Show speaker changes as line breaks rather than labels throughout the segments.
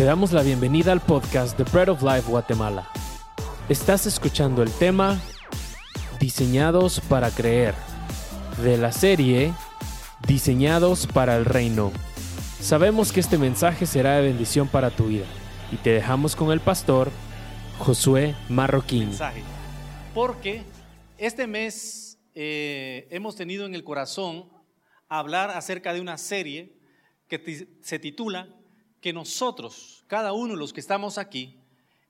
Te damos la bienvenida al podcast The Bread of Life Guatemala. Estás escuchando el tema Diseñados para creer de la serie Diseñados para el Reino. Sabemos que este mensaje será de bendición para tu vida y te dejamos con el pastor Josué Marroquín.
Porque este mes eh, hemos tenido en el corazón hablar acerca de una serie que se titula que nosotros, cada uno de los que estamos aquí,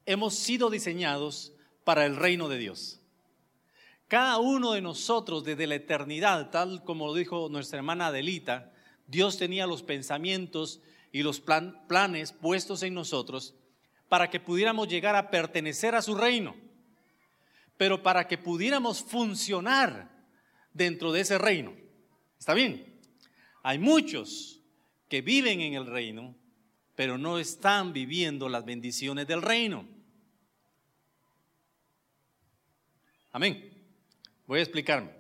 hemos sido diseñados para el reino de Dios. Cada uno de nosotros desde la eternidad, tal como lo dijo nuestra hermana Adelita, Dios tenía los pensamientos y los planes puestos en nosotros para que pudiéramos llegar a pertenecer a su reino, pero para que pudiéramos funcionar dentro de ese reino. ¿Está bien? Hay muchos que viven en el reino, pero no están viviendo las bendiciones del reino. Amén. Voy a explicarme.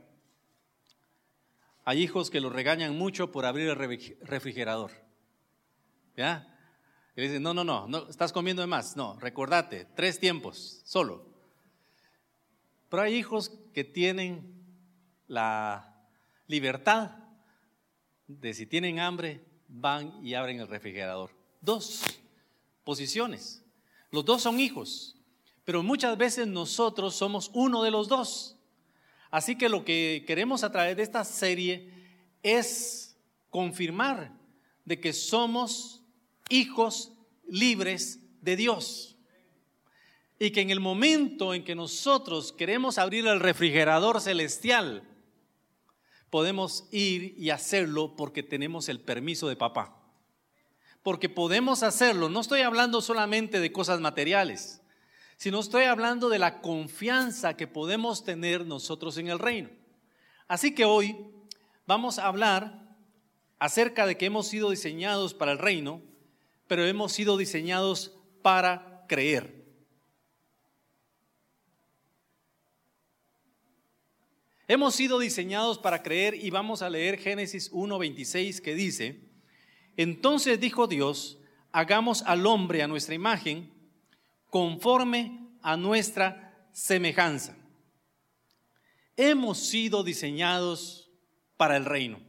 Hay hijos que los regañan mucho por abrir el refrigerador. ¿Ya? Y dicen, no, no, no, no, estás comiendo de más. No, recordate, tres tiempos, solo. Pero hay hijos que tienen la libertad de si tienen hambre, van y abren el refrigerador. Dos posiciones. Los dos son hijos, pero muchas veces nosotros somos uno de los dos. Así que lo que queremos a través de esta serie es confirmar de que somos hijos libres de Dios. Y que en el momento en que nosotros queremos abrir el refrigerador celestial, podemos ir y hacerlo porque tenemos el permiso de papá. Porque podemos hacerlo. No estoy hablando solamente de cosas materiales, sino estoy hablando de la confianza que podemos tener nosotros en el reino. Así que hoy vamos a hablar acerca de que hemos sido diseñados para el reino, pero hemos sido diseñados para creer. Hemos sido diseñados para creer y vamos a leer Génesis 1.26 que dice, entonces dijo Dios, hagamos al hombre a nuestra imagen, conforme a nuestra semejanza. Hemos sido diseñados para el reino.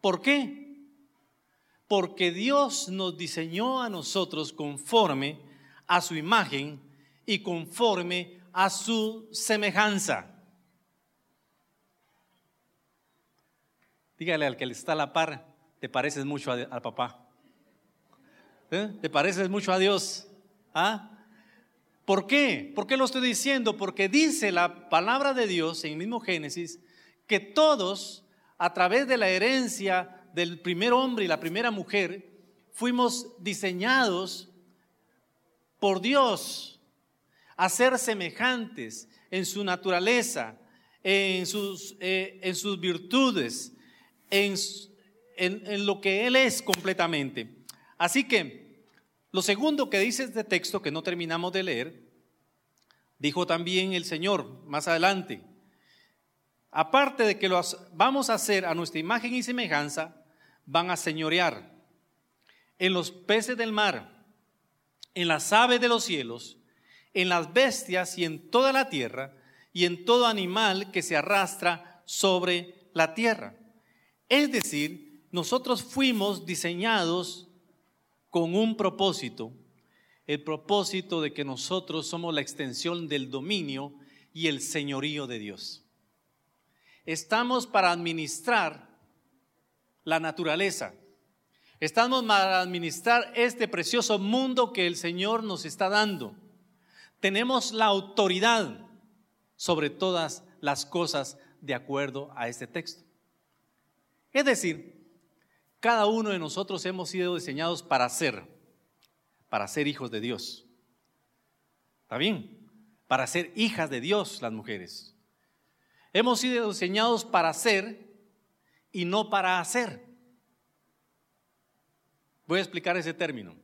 ¿Por qué? Porque Dios nos diseñó a nosotros conforme a su imagen y conforme a su semejanza. Dígale al que le está a la par, te pareces mucho al papá. ¿Eh? ¿Te pareces mucho a Dios? ¿Ah? ¿Por qué? ¿Por qué lo estoy diciendo? Porque dice la palabra de Dios en el mismo Génesis que todos, a través de la herencia del primer hombre y la primera mujer, fuimos diseñados por Dios a ser semejantes en su naturaleza, en sus, eh, en sus virtudes, en, lo que Él es completamente. Así que lo segundo que dice este texto que no terminamos de leer, dijo también el Señor más adelante, aparte de que lo vamos a hacer a nuestra imagen y semejanza, van a señorear en los peces del mar, en las aves de los cielos, en las bestias y en toda la tierra, y en todo animal que se arrastra sobre la tierra. Es decir, nosotros fuimos diseñados con un propósito, el propósito de que nosotros somos la extensión del dominio y el señorío de Dios. Estamos para administrar la naturaleza. Estamos para administrar este precioso mundo que el Señor nos está dando. Tenemos la autoridad sobre todas las cosas de acuerdo a este texto. Es decir, cada uno de nosotros hemos sido diseñados para ser, para ser hijos de Dios. ¿Está bien? Para ser hijas de Dios las mujeres. Hemos sido diseñados para ser y no para hacer. Voy a explicar ese término.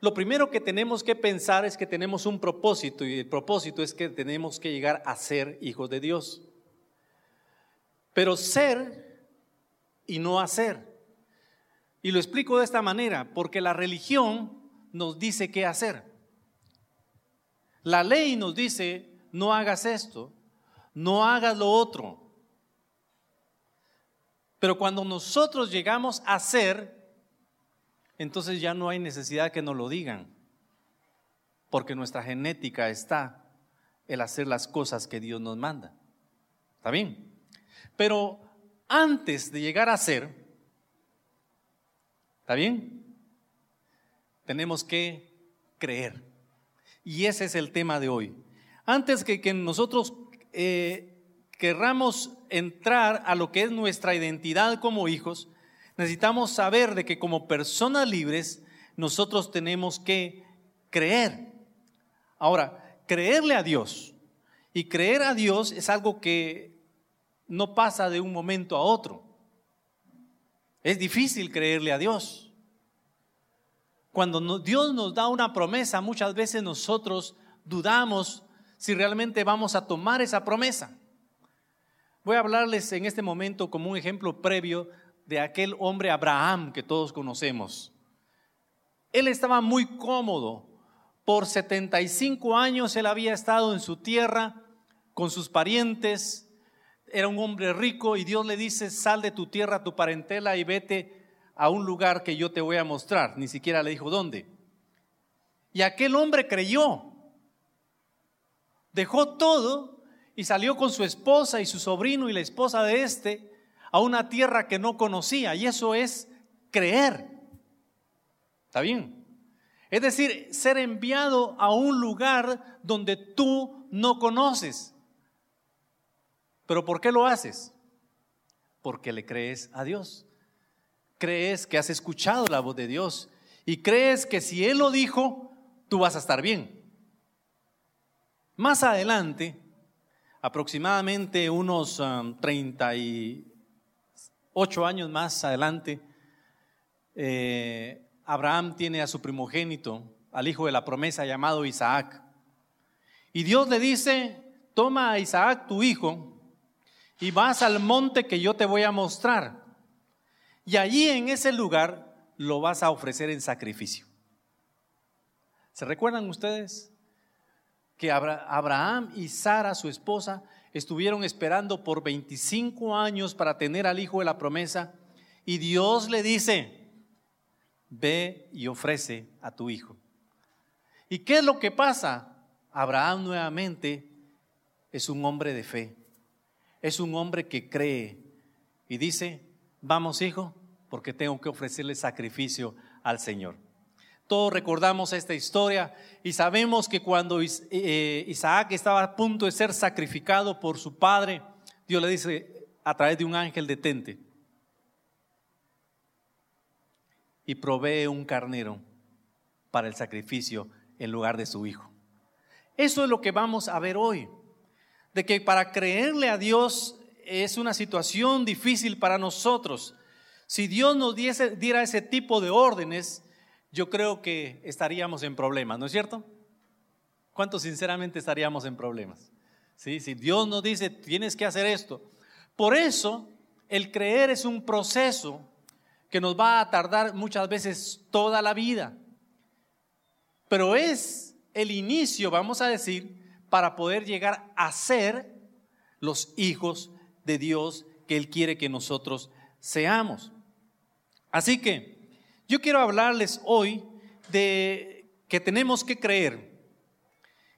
Lo primero que tenemos que pensar es que tenemos un propósito y el propósito es que tenemos que llegar a ser hijos de Dios. Pero ser y no hacer. Y lo explico de esta manera, porque la religión nos dice qué hacer. La ley nos dice, no hagas esto, no hagas lo otro. Pero cuando nosotros llegamos a hacer, entonces ya no hay necesidad que nos lo digan, porque nuestra genética está el hacer las cosas que Dios nos manda. ¿Está bien? Pero antes de llegar a hacer, ¿está bien? Tenemos que creer. Y ese es el tema de hoy. Antes que, que nosotros eh, querramos entrar a lo que es nuestra identidad como hijos, necesitamos saber de que como personas libres nosotros tenemos que creer. Ahora, creerle a Dios y creer a Dios es algo que no pasa de un momento a otro. Es difícil creerle a Dios. Cuando Dios nos da una promesa, muchas veces nosotros dudamos si realmente vamos a tomar esa promesa. Voy a hablarles en este momento como un ejemplo previo de aquel hombre Abraham que todos conocemos. Él estaba muy cómodo. Por 75 años él había estado en su tierra con sus parientes. Era un hombre rico y Dios le dice, sal de tu tierra, tu parentela y vete a un lugar que yo te voy a mostrar. Ni siquiera le dijo dónde. Y aquel hombre creyó. Dejó todo y salió con su esposa y su sobrino y la esposa de este a una tierra que no conocía. Y eso es creer. ¿Está bien? Es decir, ser enviado a un lugar donde tú no conoces. ¿Pero por qué lo haces? Porque le crees a Dios crees que has escuchado la voz de Dios y crees que si Él lo dijo, tú vas a estar bien. Más adelante, aproximadamente unos 38 um, años más adelante, eh, Abraham tiene a su primogénito, al hijo de la promesa llamado Isaac. Y Dios le dice, toma a Isaac tu hijo y vas al monte que yo te voy a mostrar. Y allí en ese lugar lo vas a ofrecer en sacrificio. ¿Se recuerdan ustedes que Abraham y Sara, su esposa, estuvieron esperando por 25 años para tener al hijo de la promesa? Y Dios le dice, ve y ofrece a tu hijo. ¿Y qué es lo que pasa? Abraham nuevamente es un hombre de fe, es un hombre que cree y dice, Vamos, hijo, porque tengo que ofrecerle sacrificio al Señor. Todos recordamos esta historia y sabemos que cuando eh, Isaac estaba a punto de ser sacrificado por su padre, Dios le dice a través de un ángel detente y provee un carnero para el sacrificio en lugar de su hijo. Eso es lo que vamos a ver hoy, de que para creerle a Dios es una situación difícil para nosotros. Si Dios nos diera ese tipo de órdenes, yo creo que estaríamos en problemas, ¿no es cierto? ¿Cuántos sinceramente estaríamos en problemas? ¿Sí? Si Dios nos dice, tienes que hacer esto. Por eso, el creer es un proceso que nos va a tardar muchas veces toda la vida. Pero es el inicio, vamos a decir, para poder llegar a ser los hijos de Dios que Él quiere que nosotros seamos. Así que yo quiero hablarles hoy de que tenemos que creer.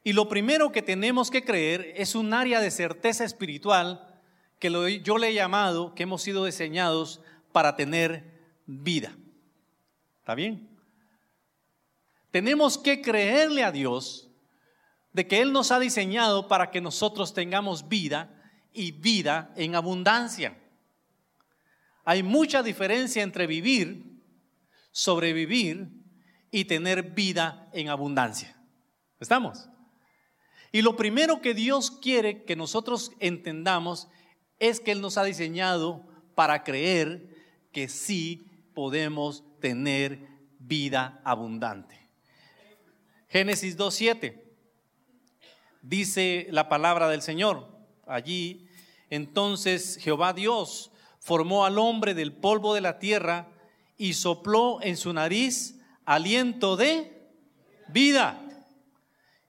Y lo primero que tenemos que creer es un área de certeza espiritual que yo le he llamado, que hemos sido diseñados para tener vida. ¿Está bien? Tenemos que creerle a Dios de que Él nos ha diseñado para que nosotros tengamos vida y vida en abundancia. Hay mucha diferencia entre vivir, sobrevivir y tener vida en abundancia. ¿Estamos? Y lo primero que Dios quiere que nosotros entendamos es que Él nos ha diseñado para creer que sí podemos tener vida abundante. Génesis 2.7 dice la palabra del Señor allí. Entonces Jehová Dios formó al hombre del polvo de la tierra y sopló en su nariz aliento de vida.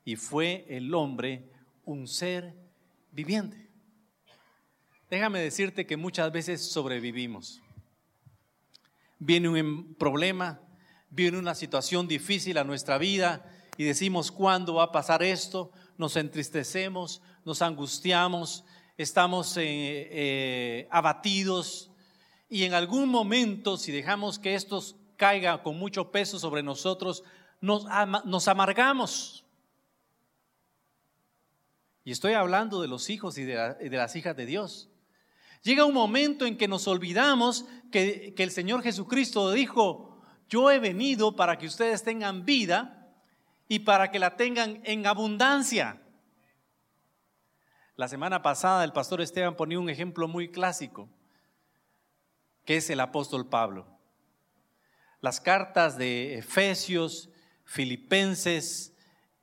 Y fue el hombre un ser viviente. Déjame decirte que muchas veces sobrevivimos. Viene un problema, viene una situación difícil a nuestra vida y decimos, ¿cuándo va a pasar esto? Nos entristecemos, nos angustiamos, estamos eh, eh, abatidos y en algún momento, si dejamos que esto caiga con mucho peso sobre nosotros, nos, amargamos. Y estoy hablando de los hijos y de, las hijas de Dios. Llega un momento en que nos olvidamos que el Señor Jesucristo dijo, yo he venido para que ustedes tengan vida y para que la tengan en abundancia. La semana pasada el pastor Esteban ponía un ejemplo muy clásico, que es el apóstol Pablo. Las cartas de Efesios, Filipenses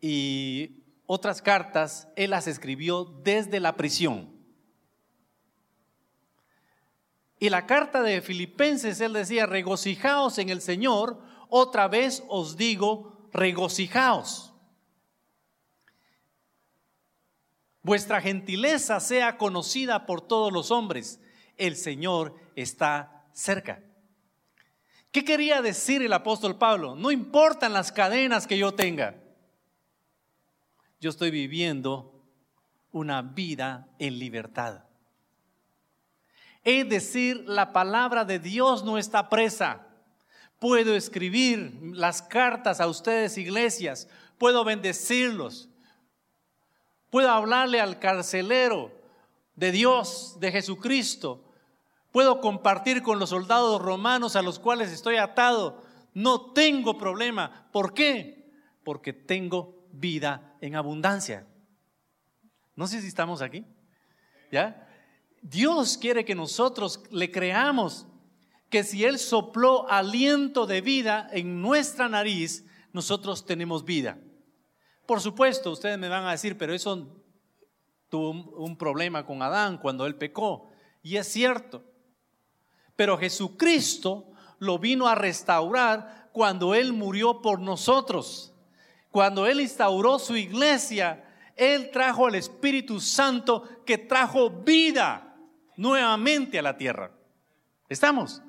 y otras cartas, él las escribió desde la prisión. Y la carta de Filipenses, él decía, regocijaos en el Señor, otra vez os digo, regocijaos. Vuestra gentileza sea conocida por todos los hombres. El Señor está cerca. ¿Qué quería decir el apóstol Pablo? No importan las cadenas que yo tenga. Yo estoy viviendo una vida en libertad. Es decir, la palabra de Dios no está presa. Puedo escribir las cartas a ustedes, iglesias. Puedo bendecirlos Puedo hablarle al carcelero de Dios, de Jesucristo. Puedo compartir con los soldados romanos a los cuales estoy atado. No tengo problema. ¿Por qué? Porque tengo vida en abundancia. No sé si estamos aquí. ¿Ya? Dios quiere que nosotros le creamos que si Él sopló aliento de vida en nuestra nariz, nosotros tenemos vida. Por supuesto, ustedes me van a decir, pero eso tuvo un, problema con Adán cuando él pecó. Y es cierto. Pero Jesucristo lo vino a restaurar cuando Él murió por nosotros. Cuando Él instauró su iglesia, Él trajo al Espíritu Santo que trajo vida nuevamente a la tierra. ¿Estamos?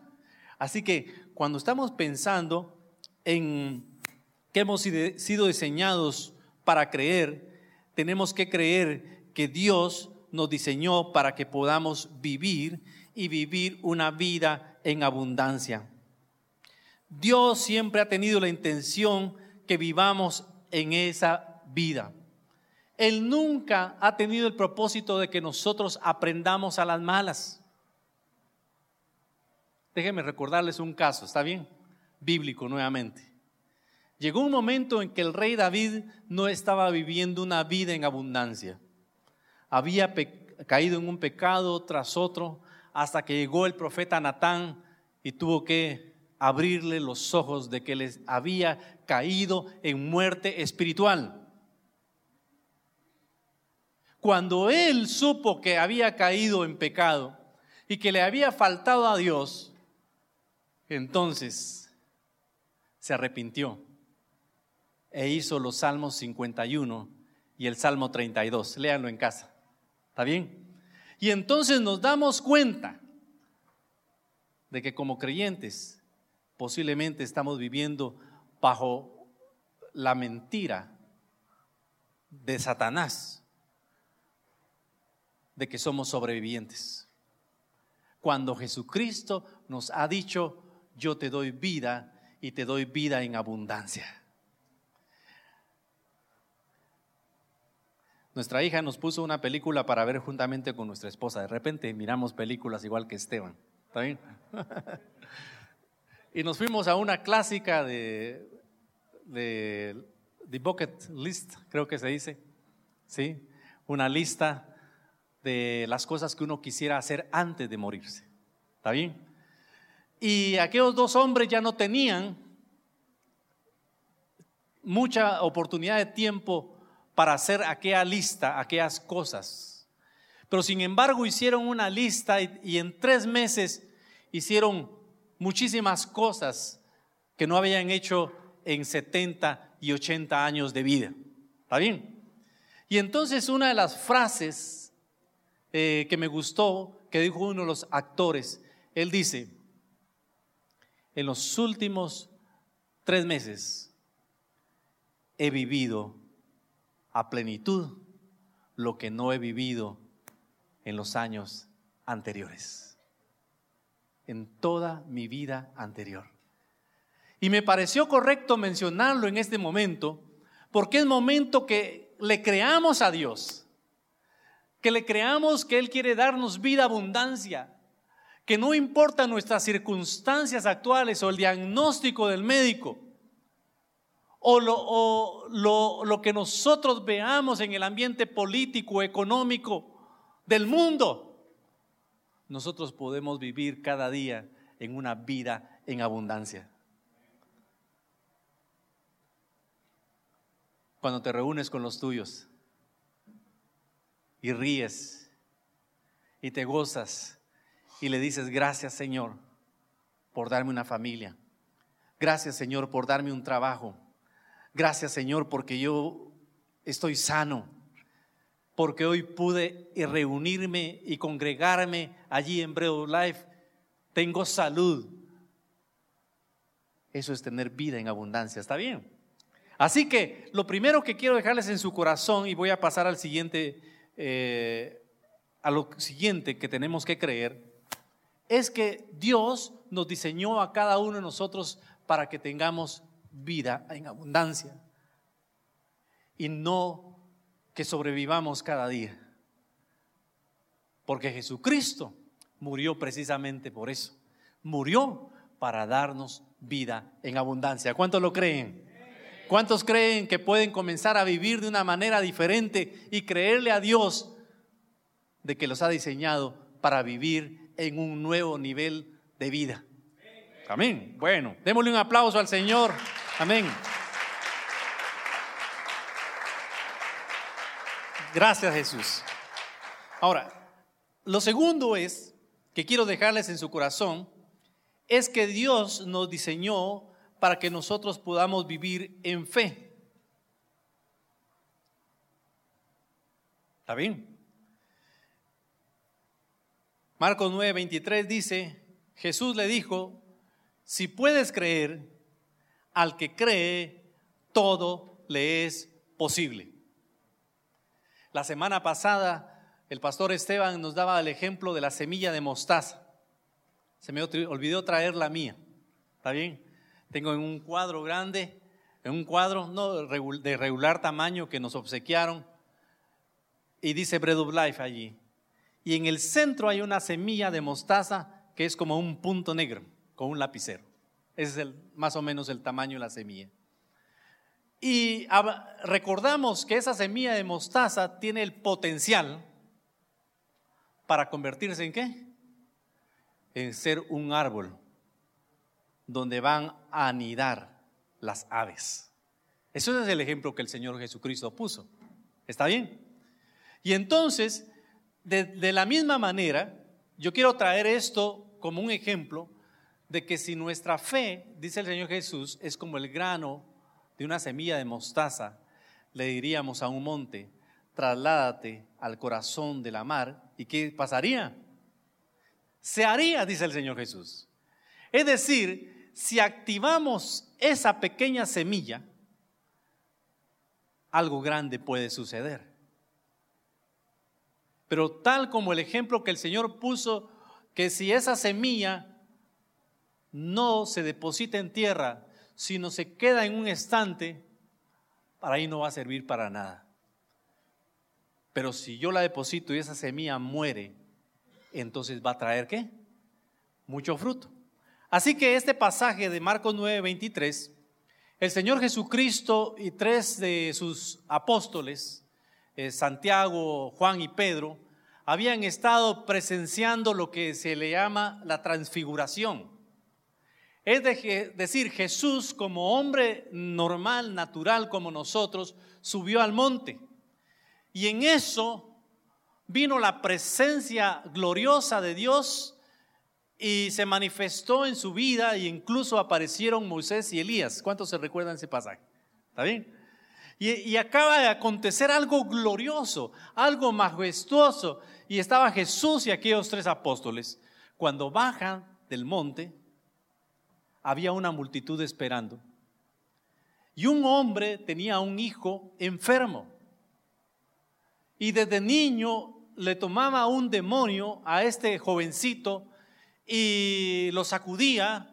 Así que cuando estamos pensando en que hemos sido diseñados para creer, tenemos que creer que Dios nos diseñó para que podamos vivir y vivir una vida en abundancia. Dios siempre ha tenido la intención que vivamos en esa vida. Él nunca ha tenido el propósito de que nosotros aprendamos a las malas. Déjenme recordarles un caso, ¿está bien? Bíblico nuevamente. Llegó un momento en que el rey David no estaba viviendo una vida en abundancia. Había caído en un pecado tras otro hasta que llegó el profeta Natán y tuvo que abrirle los ojos de que les había caído en muerte espiritual. Cuando él supo que había caído en pecado y que le había faltado a Dios, entonces se arrepintió e hizo los Salmos 51 y el Salmo 32. Léanlo en casa. ¿Está bien? Y entonces nos damos cuenta de que como creyentes posiblemente estamos viviendo bajo la mentira de Satanás de que somos sobrevivientes. Cuando Jesucristo nos ha dicho, yo te doy vida y te doy vida en abundancia. Nuestra hija nos puso una película para ver juntamente con nuestra esposa. De repente miramos películas igual que Esteban. ¿Está bien? y nos fuimos a una clásica de, de Bucket List, creo que se dice. ¿Sí? Una lista de las cosas que uno quisiera hacer antes de morirse. ¿Está bien? Y aquellos dos hombres ya no tenían mucha oportunidad de tiempo para hacer aquella lista, aquellas cosas. Pero sin embargo hicieron una lista y, en tres meses hicieron muchísimas cosas que no habían hecho en 70 y 80 años de vida. ¿Está bien? Y entonces una de las frases eh, que me gustó, que dijo uno de los actores, él dice, en los últimos tres meses he vivido a plenitud lo que no he vivido en los años anteriores, en toda mi vida anterior. Y me pareció correcto mencionarlo en este momento, porque es momento que le creamos a Dios, que le creamos que Él quiere darnos vida, abundancia, que no importa nuestras circunstancias actuales o el diagnóstico del médico, o, lo, lo, que nosotros veamos en el ambiente político, económico del mundo, nosotros podemos vivir cada día en una vida en abundancia. Cuando te reúnes con los tuyos y ríes y te gozas y le dices, gracias Señor por darme una familia. Gracias Señor por darme un trabajo. Gracias Señor porque yo estoy sano. Porque hoy pude reunirme y congregarme allí en Bread Life. Tengo salud. Eso es tener vida en abundancia. ¿Está bien? Así que lo primero que quiero dejarles en su corazón y voy a pasar al siguiente, eh, a lo siguiente que tenemos que creer es que Dios nos diseñó a cada uno de nosotros para que tengamos vida en abundancia y no que sobrevivamos cada día. Porque Jesucristo murió precisamente por eso. Murió para darnos vida en abundancia. ¿Cuántos lo creen? ¿Cuántos creen que pueden comenzar a vivir de una manera diferente y creerle a Dios de que los ha diseñado para vivir en un nuevo nivel de vida. Amén. Bueno, démosle un aplauso al Señor. Amén. Gracias Jesús. Ahora, lo segundo es, que quiero dejarles en su corazón, es que Dios nos diseñó para que nosotros podamos vivir en fe. ¿Está bien? Marcos 9, 23 dice, Jesús le dijo, si puedes creer, al que cree, todo le es posible. La semana pasada, el pastor Esteban nos daba el ejemplo de la semilla de mostaza. Se me olvidó traer la mía. ¿Está bien? Tengo en un cuadro grande, en un cuadro no de regular tamaño que nos obsequiaron, y dice Bread of Life allí y en el centro hay una semilla de mostaza que es como un punto negro con un lapicero. Ese es el, más o menos el tamaño de la semilla. Y recordamos que esa semilla de mostaza tiene el potencial para convertirse en qué? En ser un árbol donde van a anidar las aves. Eso es el ejemplo que el Señor Jesucristo puso. ¿Está bien? Y entonces de, la misma manera, yo quiero traer esto como un ejemplo de que si nuestra fe, dice el Señor Jesús, es como el grano de una semilla de mostaza, le diríamos a un monte, trasládate al corazón de la mar, ¿y qué pasaría? Se haría, dice el Señor Jesús. Es decir, si activamos esa pequeña semilla, algo grande puede suceder. Pero tal como el ejemplo que el Señor puso, que si esa semilla no se deposita en tierra, sino se queda en un estante, para ahí no va a servir para nada. Pero si yo la deposito y esa semilla muere, entonces va a traer qué? Mucho fruto. Así que este pasaje de Marcos 9, 23, el Señor Jesucristo y tres de sus apóstoles, eh, Santiago, Juan y Pedro, habían estado presenciando lo que se le llama la transfiguración. Es decir, Jesús como hombre normal, natural como nosotros, subió al monte. Y en eso vino la presencia gloriosa de Dios y se manifestó en su vida e incluso aparecieron Moisés y Elías. ¿Cuántos se recuerdan ese pasaje? ¿Está bien? Y, y, acaba de acontecer algo glorioso, algo majestuoso. Y estaba Jesús y aquellos tres apóstoles. Cuando bajan del monte, había una multitud esperando. Y un hombre tenía un hijo enfermo. Y desde niño le tomaba un demonio a este jovencito y lo sacudía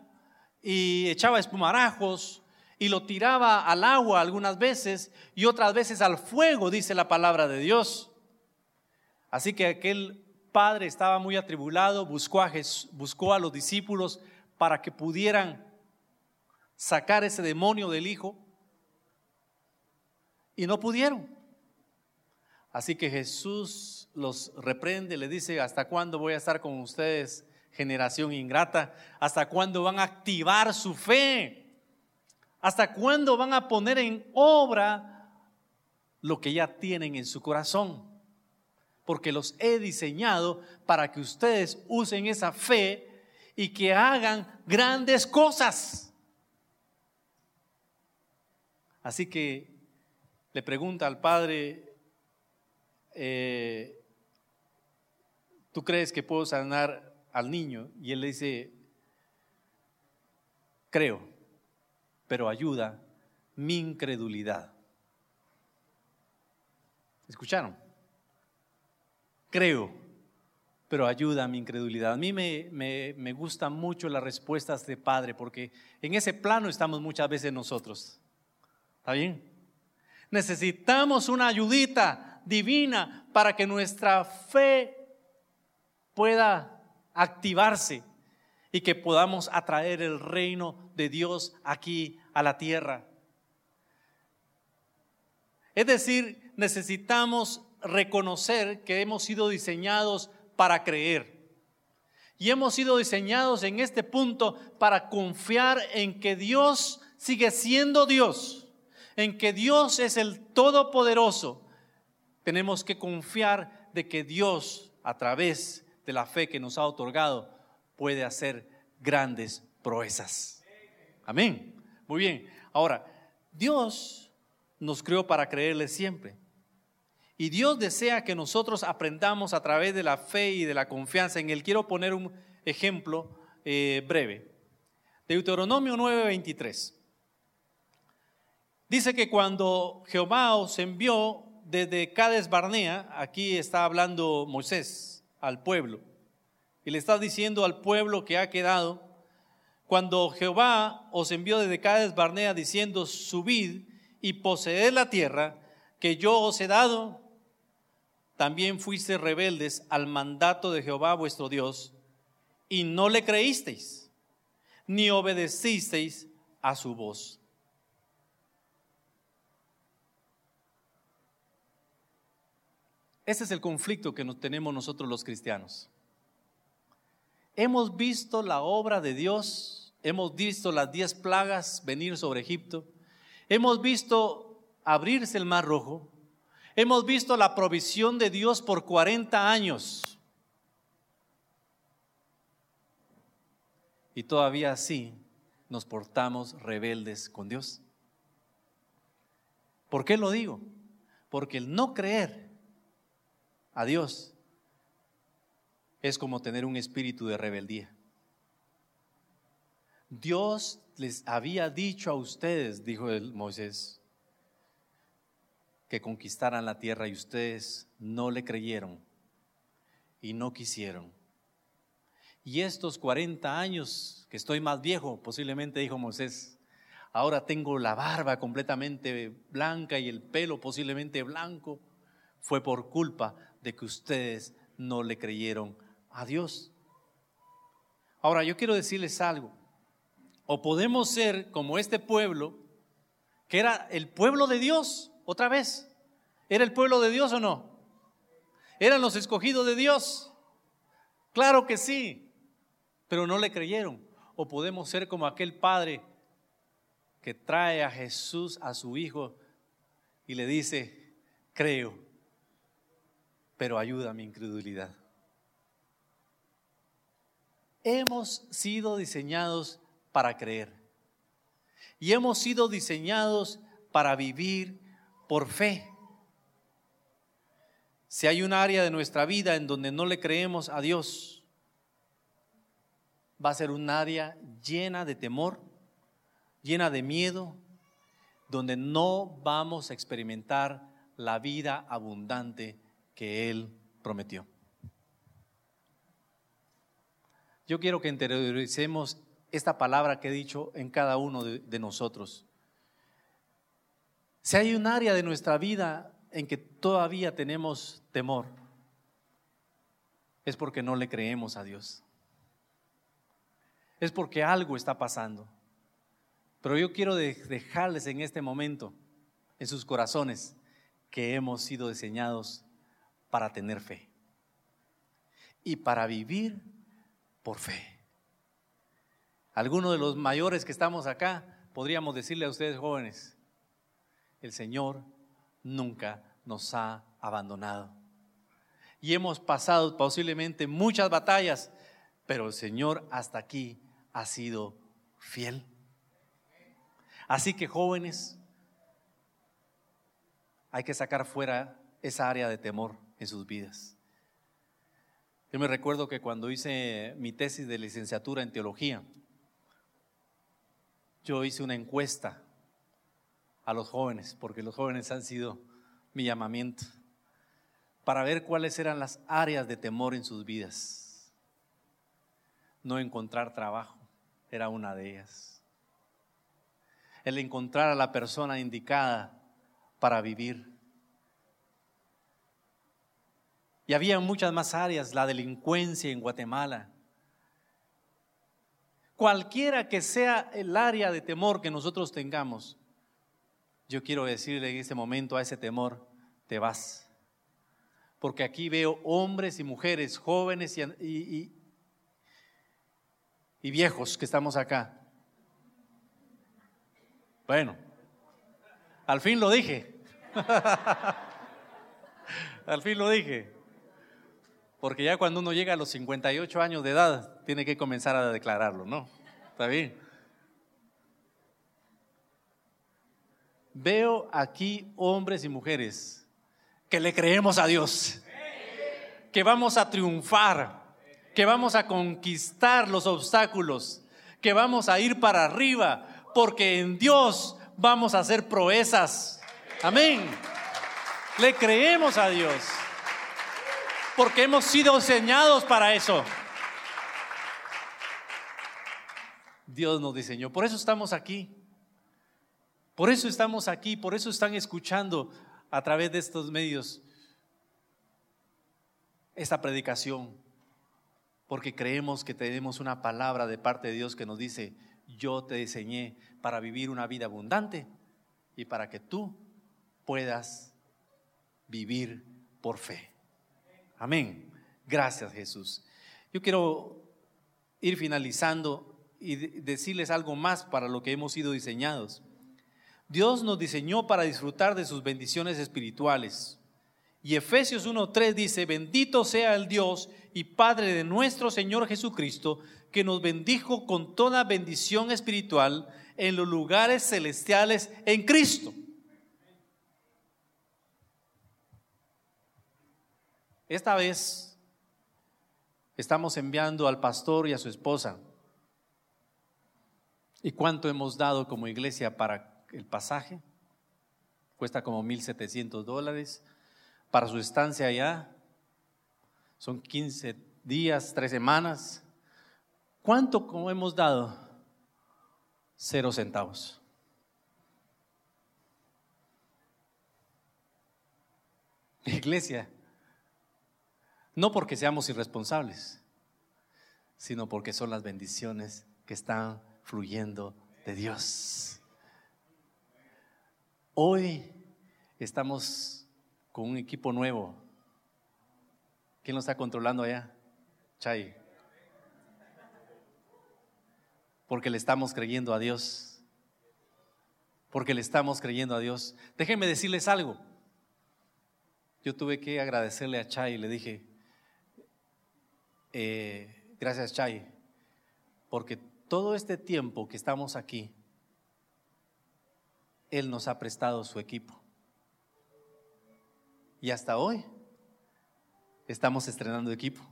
y echaba espumarajos y lo tiraba al agua algunas veces y otras veces al fuego, dice la palabra de Dios. Así que aquel padre estaba muy atribulado, buscó a, buscó a los discípulos para que pudieran sacar ese demonio del hijo y no pudieron. Así que Jesús los reprende, le dice, ¿hasta cuándo voy a estar con ustedes, generación ingrata? ¿Hasta cuándo van a activar su fe? ¿Hasta cuándo van a poner en obra lo que ya tienen en su corazón? Porque los he diseñado para que ustedes usen esa fe y que hagan grandes cosas. Así que le pregunta al padre, eh, ¿tú crees que puedo sanar al niño? Y él le dice, creo, pero ayuda mi incredulidad. ¿Escucharon? Creo, pero ayuda a mi incredulidad. A mí me, me, me gustan mucho las respuestas de padre, porque en ese plano estamos muchas veces nosotros. ¿Está bien? Necesitamos una ayudita divina para que nuestra fe pueda activarse y que podamos atraer el reino de Dios aquí a la tierra. Es decir, necesitamos reconocer que hemos sido diseñados para creer. Y hemos sido diseñados en este punto para confiar en que Dios sigue siendo Dios en que Dios es el Todopoderoso, tenemos que confiar de que Dios, a través de la fe que nos ha otorgado, puede hacer grandes proezas. Amén. Muy bien. Ahora, Dios nos creó para creerle siempre. Y Dios desea que nosotros aprendamos a través de la fe y de la confianza en Él. Quiero poner un ejemplo eh, breve. Deuteronomio 9:23. Dice que cuando Jehová os envió desde Cades Barnea, aquí está hablando Moisés al pueblo, y le está diciendo al pueblo que ha quedado, cuando Jehová os envió desde Cades Barnea diciendo, subid y poseed la tierra que yo os he dado, también fuiste rebeldes al mandato de Jehová vuestro Dios, y no le creísteis, ni obedecisteis a su voz. Ese es el conflicto que tenemos nosotros los cristianos. Hemos visto la obra de Dios, hemos visto las diez plagas venir sobre Egipto, hemos visto abrirse el mar rojo, hemos visto la provisión de Dios por 40 años. Y todavía así nos portamos rebeldes con Dios. ¿Por qué lo digo? Porque el no creer a Dios es como tener un espíritu de rebeldía. Dios les había dicho a ustedes, dijo el Moisés, que conquistaran la tierra y ustedes no le creyeron y no quisieron. Y estos 40 años que estoy más viejo, posiblemente dijo Moisés, ahora tengo la barba completamente blanca y el pelo posiblemente blanco, fue por culpa de que ustedes no le creyeron a Dios. Ahora, yo quiero decirles algo. O podemos ser como este pueblo, que era el pueblo de Dios, otra vez. ¿Era el pueblo de Dios o no? ¿Eran los escogidos de Dios? Claro que sí, pero no le creyeron. O podemos ser como aquel padre que trae a Jesús a su hijo y le dice, creo, pero ayuda a mi incredulidad. hemos sido diseñados para creer. Y hemos sido diseñados para vivir por fe. Si hay un área de nuestra vida en donde no le creemos a Dios, va a ser un área llena de temor, llena de miedo, donde no vamos a experimentar la vida abundante que Él prometió. Yo quiero que interioricemos esta palabra que he dicho en cada uno de, de nosotros. Si hay un área de nuestra vida en que todavía tenemos temor, es porque no le creemos a Dios. Es porque algo está pasando. Pero yo quiero dejarles en este momento, en sus corazones, que hemos sido diseñados para tener fe y para vivir por fe. Algunos de los mayores que estamos acá podríamos decirle a ustedes jóvenes, el Señor nunca nos ha abandonado. Y hemos pasado posiblemente muchas batallas, pero el Señor hasta aquí ha sido fiel. Así que jóvenes, hay que sacar fuera esa área de temor en sus vidas. Yo me recuerdo que cuando hice mi tesis de licenciatura en teología, yo hice una encuesta a los jóvenes, porque los jóvenes han sido mi llamamiento, para ver cuáles eran las áreas de temor en sus vidas. No encontrar trabajo era una de ellas. El encontrar a la persona indicada para vivir. Y había muchas más áreas, la delincuencia en Guatemala. Cualquiera que sea el área de temor que nosotros tengamos, yo quiero decirle en este momento a ese temor, te vas. Porque aquí veo hombres y mujeres, jóvenes y, y, viejos que estamos acá. Bueno, al fin lo dije. al fin lo dije. Porque ya cuando uno llega a los 58 años de edad, tiene que comenzar a declararlo, ¿no? ¿Está bien? Veo aquí hombres y mujeres que le creemos a Dios, que vamos a triunfar, que vamos a conquistar los obstáculos, que vamos a ir para arriba, porque en Dios vamos a hacer proezas. Amén. Le creemos a Dios, porque hemos sido diseñados para eso. Dios nos diseñó, por eso estamos aquí. Por eso estamos aquí, por eso están escuchando a través de estos medios esta predicación, porque creemos que tenemos una palabra de parte de Dios que nos dice, yo te diseñé para vivir una vida abundante y para que tú puedas vivir por fe. Amén. Gracias Jesús. Yo quiero ir finalizando y decirles algo más para lo que hemos sido diseñados. Dios nos diseñó para disfrutar de sus bendiciones espirituales. Y Efesios 1.3 dice, bendito sea el Dios y Padre de nuestro Señor Jesucristo, que nos bendijo con toda bendición espiritual en los lugares celestiales en Cristo. Esta vez estamos enviando al pastor y a su esposa. ¿Y cuánto hemos dado como iglesia para el pasaje, cuesta como 1.700 dólares. Para su estancia allá son 15 días, 3 semanas. ¿Cuánto hemos dado? Cero centavos. Iglesia, no porque seamos irresponsables, sino porque son las bendiciones que están fluyendo de Dios. Hoy estamos con un equipo nuevo. ¿Quién lo está controlando allá? Chay. Porque le estamos creyendo a Dios. Porque le estamos creyendo a Dios. Déjenme decirles algo. Yo tuve que agradecerle a Chay le dije, eh, gracias Chay, Porque todo este tiempo que estamos aquí, Él nos ha prestado su equipo. Y hasta hoy estamos estrenando equipo.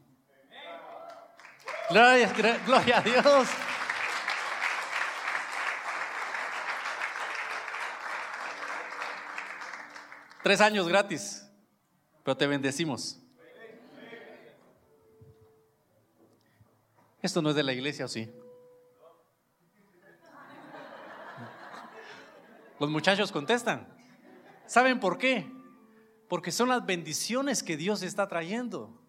Gloria, gloria a Dios. Tres años gratis, pero te bendecimos. Esto no es de la iglesia, ¿o sí? Los muchachos contestan. ¿Saben por qué? Porque son las bendiciones que Dios está trayendo.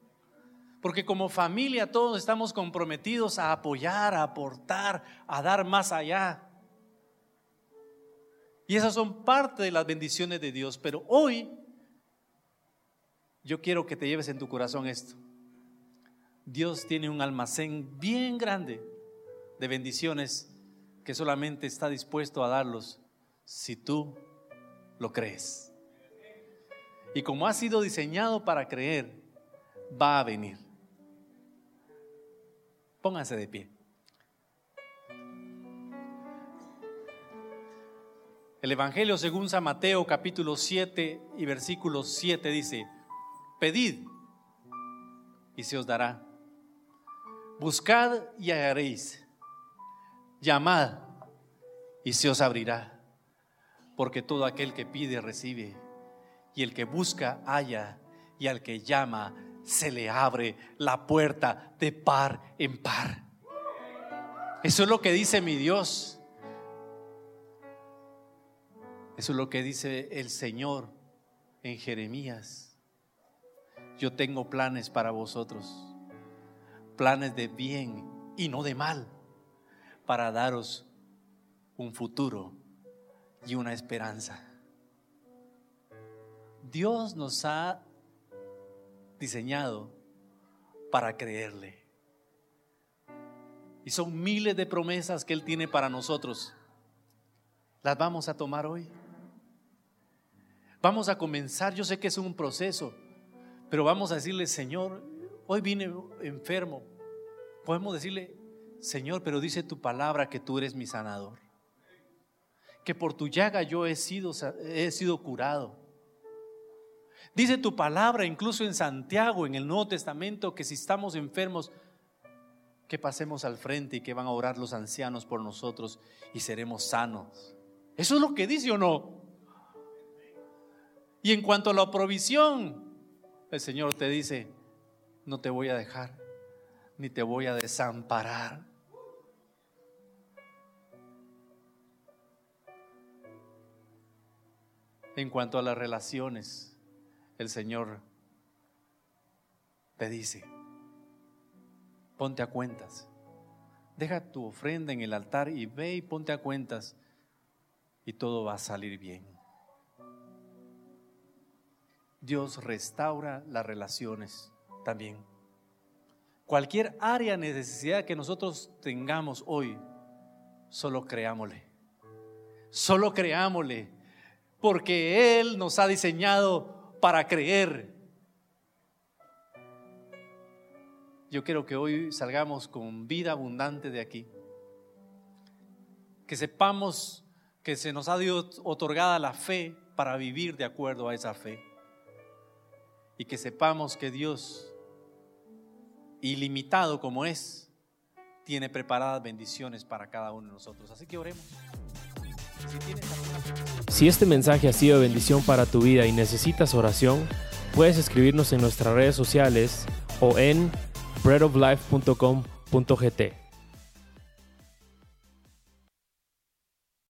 Porque como familia todos estamos comprometidos a apoyar, a aportar, a dar más allá. Y esas son parte de las bendiciones de Dios. Pero hoy yo quiero que te lleves en tu corazón esto. Dios tiene un almacén bien grande de bendiciones que solamente está dispuesto a darlos si tú lo crees. Y como ha sido diseñado para creer, va a venir. Pónganse de pie. El Evangelio según San Mateo capítulo 7 y versículo 7 dice, pedid y se os dará. Buscad y hallaréis. Llamad y se os abrirá porque todo aquel que pide recibe, y el que busca halla, y al que llama se le abre la puerta de par en par. Eso es lo que dice mi Dios. Eso es lo que dice el Señor en Jeremías. Yo tengo planes para vosotros, planes de bien y no de mal, para daros un futuro y una esperanza. Dios nos ha diseñado para creerle. Y son miles de promesas que Él tiene para nosotros. ¿Las vamos a tomar hoy? Vamos a comenzar, yo sé que es un proceso, pero vamos a decirle, Señor, hoy vine enfermo. Podemos decirle, Señor, pero dice tu palabra que tú eres mi sanador que por tu llaga yo he sido, he sido curado. Dice tu palabra, incluso en Santiago, en el Nuevo Testamento, que si estamos enfermos, que pasemos al frente y que van a orar los ancianos por nosotros y seremos sanos. ¿Eso es lo que dice o no? Y en cuanto a la provisión, el Señor te dice, no te voy a dejar, ni te voy a desamparar. En cuanto a las relaciones, el Señor te dice, ponte a cuentas. Deja tu ofrenda en el altar y ve y ponte a cuentas y todo va a salir bien. Dios restaura las relaciones también. Cualquier área de necesidad que nosotros tengamos hoy, solo creámosle. Solo creámosle porque Él nos ha diseñado para creer. Yo quiero que hoy salgamos con vida abundante de aquí. Que sepamos que se nos ha otorgada la fe para vivir de acuerdo a esa fe. Y que sepamos que Dios, ilimitado como es, tiene preparadas bendiciones para cada uno de nosotros. Así que oremos.
Si este mensaje ha sido bendición para tu vida y necesitas oración, puedes escribirnos en nuestras redes sociales o en breadoflife.com.gt.